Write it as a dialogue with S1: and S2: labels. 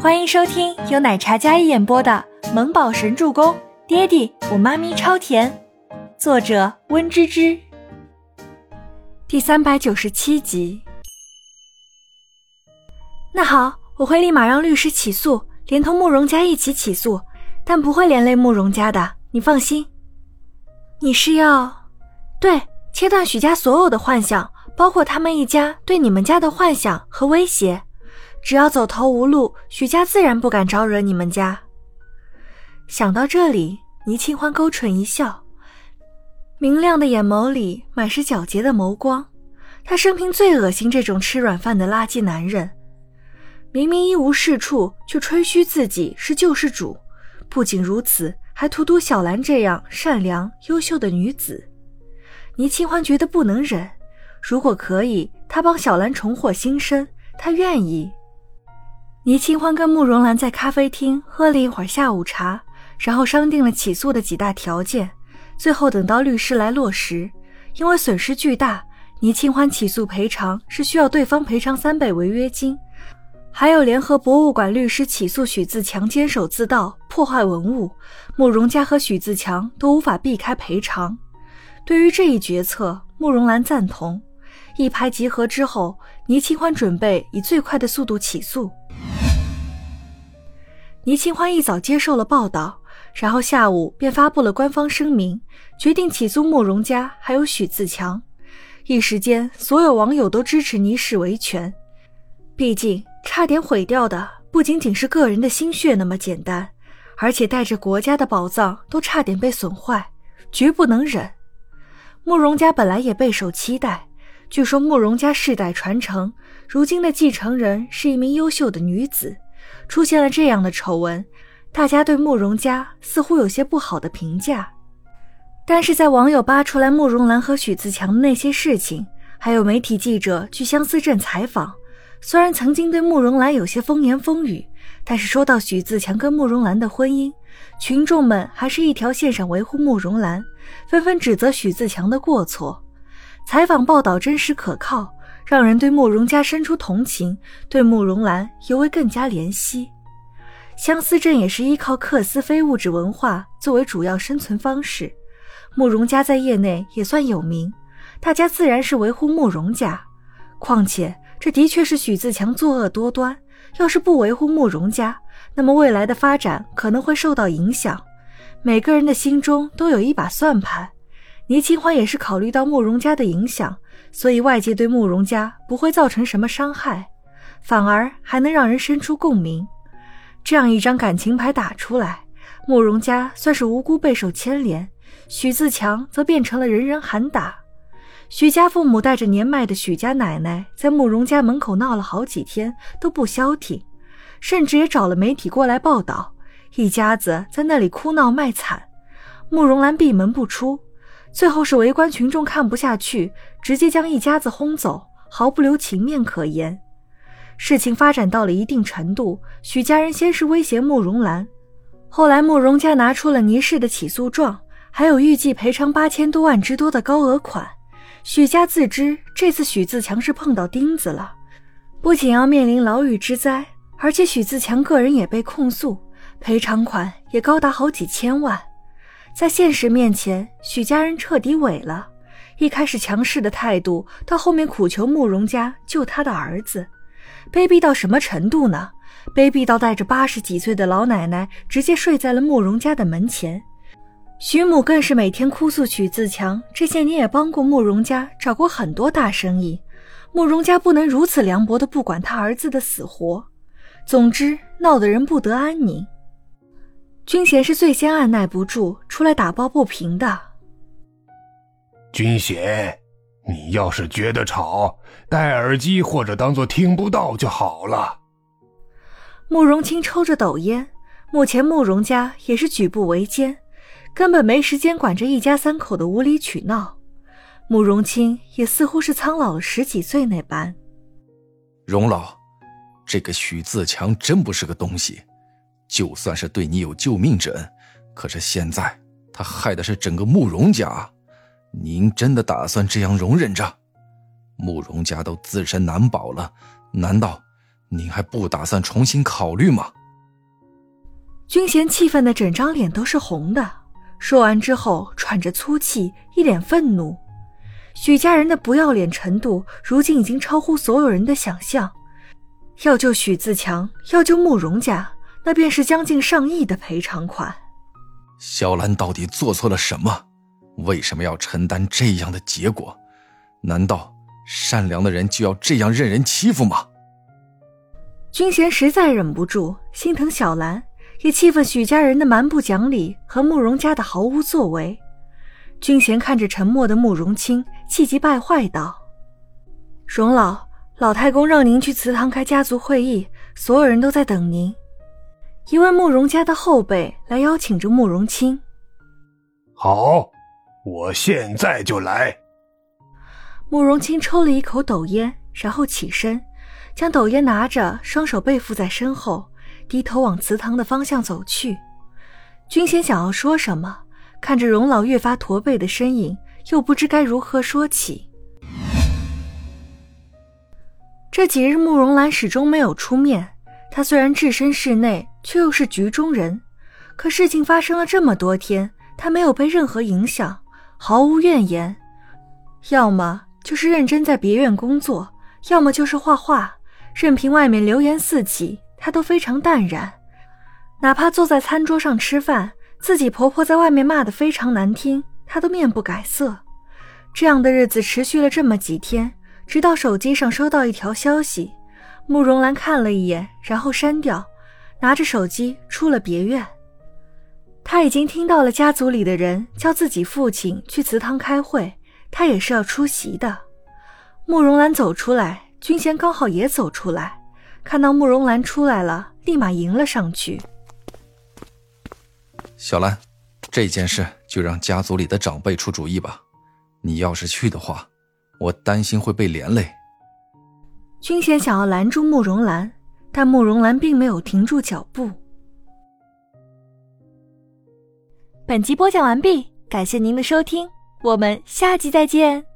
S1: 欢迎收听由奶茶嘉一演播的《萌宝神助攻》，爹地我妈咪超甜，作者温芝芝。第三百九十七集。那好，我会立马让律师起诉，连同慕容家一起起诉，但不会连累慕容家的，你放心。你是要对切断许家所有的幻想，包括他们一家对你们家的幻想和威胁。只要走投无路，许家自然不敢招惹你们家。想到这里，倪清欢勾唇一笑，明亮的眼眸里满是皎洁的眸光。他生平最恶心这种吃软饭的垃圾男人，明明一无是处，却吹嘘自己是救世主。不仅如此，还荼毒小兰这样善良优秀的女子。倪清欢觉得不能忍，如果可以，他帮小兰重获新生，他愿意。倪清欢跟慕容兰在咖啡厅喝了一会儿下午茶，然后商定了起诉的几大条件。最后等到律师来落实，因为损失巨大，倪清欢起诉赔偿是需要对方赔偿三倍违约金，还有联合博物馆律师起诉许自强监守自盗、破坏文物，慕容家和许自强都无法避开赔偿。对于这一决策，慕容兰赞同。一拍即合之后，倪清欢准备以最快的速度起诉。倪清欢一早接受了报道，然后下午便发布了官方声明，决定起诉慕容家还有许自强。一时间，所有网友都支持倪氏维权。毕竟，差点毁掉的不仅仅是个人的心血那么简单，而且带着国家的宝藏都差点被损坏，绝不能忍。慕容家本来也备受期待，据说慕容家世代传承，如今的继承人是一名优秀的女子。出现了这样的丑闻，大家对慕容家似乎有些不好的评价。但是在网友扒出来慕容兰和许自强的那些事情，还有媒体记者去相思镇采访，虽然曾经对慕容兰有些风言风语，但是说到许自强跟慕容兰的婚姻，群众们还是一条线上维护慕容兰，纷纷指责许自强的过错。采访报道真实可靠。让人对慕容家生出同情，对慕容兰尤为更加怜惜。相思镇也是依靠克斯非物质文化作为主要生存方式，慕容家在业内也算有名，大家自然是维护慕容家。况且这的确是许自强作恶多端，要是不维护慕容家，那么未来的发展可能会受到影响。每个人的心中都有一把算盘，倪清欢也是考虑到慕容家的影响。所以外界对慕容家不会造成什么伤害，反而还能让人生出共鸣。这样一张感情牌打出来，慕容家算是无辜备受牵连，许自强则变成了人人喊打。许家父母带着年迈的许家奶奶在慕容家门口闹了好几天都不消停，甚至也找了媒体过来报道，一家子在那里哭闹卖惨。慕容兰闭门不出。最后是围观群众看不下去，直接将一家子轰走，毫不留情面可言。事情发展到了一定程度，许家人先是威胁慕容兰，后来慕容家拿出了倪氏的起诉状，还有预计赔偿八千多万之多的高额款。许家自知这次许自强是碰到钉子了，不仅要面临牢狱之灾，而且许自强个人也被控诉，赔偿款也高达好几千万。在现实面前，许家人彻底萎了。一开始强势的态度，到后面苦求慕容家救他的儿子，卑鄙到什么程度呢？卑鄙到带着八十几岁的老奶奶直接睡在了慕容家的门前。许母更是每天哭诉许自强这些年也帮过慕容家，找过很多大生意，慕容家不能如此凉薄的不管他儿子的死活。总之，闹得人不得安宁。君贤是最先按耐不住出来打抱不平的。
S2: 军衔，你要是觉得吵，戴耳机或者当做听不到就好了。
S1: 慕容清抽着斗烟，目前慕容家也是举步维艰，根本没时间管这一家三口的无理取闹。慕容清也似乎是苍老了十几岁那般。
S3: 荣老，这个许自强真不是个东西。就算是对你有救命之恩，可是现在他害的是整个慕容家，您真的打算这样容忍着？慕容家都自身难保了，难道您还不打算重新考虑吗？
S1: 君贤气愤的整张脸都是红的，说完之后喘着粗气，一脸愤怒。许家人的不要脸程度，如今已经超乎所有人的想象。要救许自强，要救慕容家，那便是将近上亿的赔偿款。
S3: 小兰到底做错了什么？为什么要承担这样的结果？难道善良的人就要这样任人欺负吗？
S1: 君贤实在忍不住心疼小兰。也气愤许家人的蛮不讲理和慕容家的毫无作为。君贤看着沉默的慕容清，气急败坏道：“荣老，老太公让您去祠堂开家族会议，所有人都在等您。”一位慕容家的后辈来邀请着慕容清。
S2: 好，我现在就来。
S1: 慕容清抽了一口斗烟，然后起身，将斗烟拿着，双手背负在身后。低头往祠堂的方向走去，君贤想要说什么，看着荣老越发驼背的身影，又不知该如何说起。这几日，慕容兰始终没有出面。他虽然置身室内，却又是局中人。可事情发生了这么多天，他没有被任何影响，毫无怨言。要么就是认真在别院工作，要么就是画画，任凭外面流言四起。他都非常淡然，哪怕坐在餐桌上吃饭，自己婆婆在外面骂得非常难听，她都面不改色。这样的日子持续了这么几天，直到手机上收到一条消息，慕容兰看了一眼，然后删掉，拿着手机出了别院。他已经听到了家族里的人叫自己父亲去祠堂开会，他也是要出席的。慕容兰走出来，君贤刚好也走出来。看到慕容兰出来了，立马迎了上去。
S3: 小兰，这件事就让家族里的长辈出主意吧。你要是去的话，我担心会被连累。
S1: 君贤想要拦住慕容兰，但慕容兰并没有停住脚步。本集播讲完毕，感谢您的收听，我们下集再见。